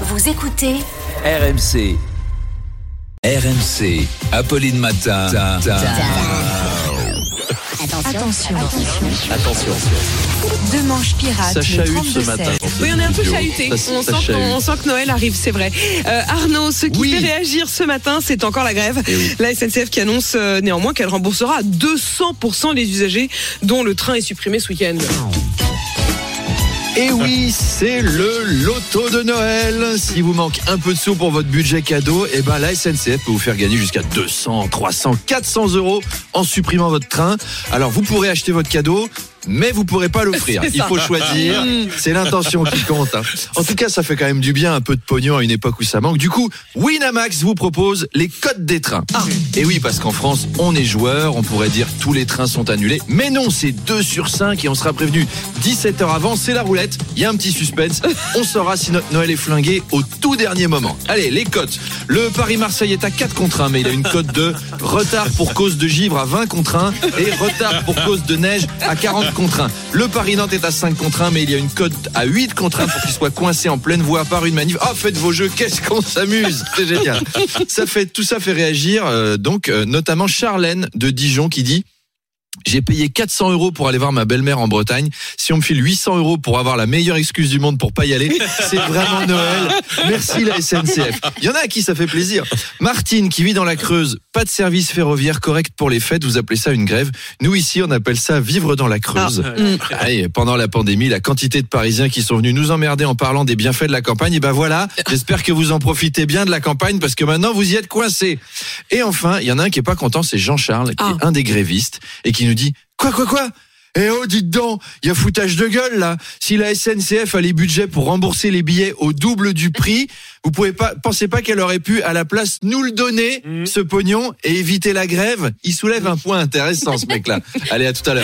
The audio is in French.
Vous écoutez RMC. RMC. Apolline Matin. Attention. Attention. Deux manches pirates. Ça le chahute 32 ce matin. Oui, on est un peu chahuté. On sent, on que Noël arrive, c'est vrai. Euh, Arnaud, ce qui Oui. fait réagir ce matin, c'est encore la grève. Eh oui. La SNCF qui annonce euh, néanmoins qu'elle remboursera à 200% les usagers dont le train est supprimé ce week-end. Et oui, c'est le loto de Noël. Si vous manque un peu de sous pour votre budget cadeau, eh ben la SNCF peut vous faire gagner jusqu'à 200, 300, 400 euros en supprimant votre train. Alors vous pourrez acheter votre cadeau. Mais vous pourrez pas l'offrir. Il faut choisir. C'est l'intention qui compte. hein. En tout cas, ça fait quand même du bien, un peu de pognon à une époque où ça manque. Du coup, Winamax vous propose les codes des trains. Et oui, parce qu'en France, on est joueur, on pourrait dire tous les trains sont annulés. Mais non, c'est 2 sur 5 et on sera prévenu 17 heures avant. C'est la roulette. Il y a un petit suspense. On saura si notre Noël est flingué au tout dernier moment. Allez, les cotes. Le Paris-Marseille est à 4 contre 1, mais il a une cote de retard pour cause de givre à 20 contre 1 et retard pour cause de neige à 40 contre 1. Le Paris-Nantes est à 5 contre 1, mais il y a une cote à 8 contre 1 pour qu'il soit coincé en pleine voie par une manif. Oh, faites vos jeux, qu'est-ce qu'on s'amuse C'est génial. Ça fait, tout ça fait réagir, euh, donc, euh, notamment Charlène de Dijon qui dit j'ai payé 400 euros pour aller voir ma belle-mère en Bretagne. Si on me file 800 euros pour avoir la meilleure excuse du monde pour pas y aller, c'est vraiment Noël. Merci la SNCF. Il y en a à qui ça fait plaisir. Martine qui vit dans la Creuse, pas de service ferroviaire correct pour les fêtes. Vous appelez ça une grève. Nous ici, on appelle ça vivre dans la Creuse. Ah, pendant la pandémie, la quantité de Parisiens qui sont venus nous emmerder en parlant des bienfaits de la campagne, et ben voilà. J'espère que vous en profitez bien de la campagne parce que maintenant vous y êtes coincés. Et enfin, il y en a un qui est pas content, c'est Jean-Charles, qui Ah. est un des grévistes et qui nous dit quoi quoi quoi? Eh oh, dites donc, il y a foutage de gueule là. Si la SNCF a les budgets pour rembourser les billets au double du prix, vous pouvez pas, pensez pas qu'elle aurait pu à la place nous le donner, ce pognon, et éviter la grève Il soulève un point intéressant ce mec-là. Allez, à tout à l'heure.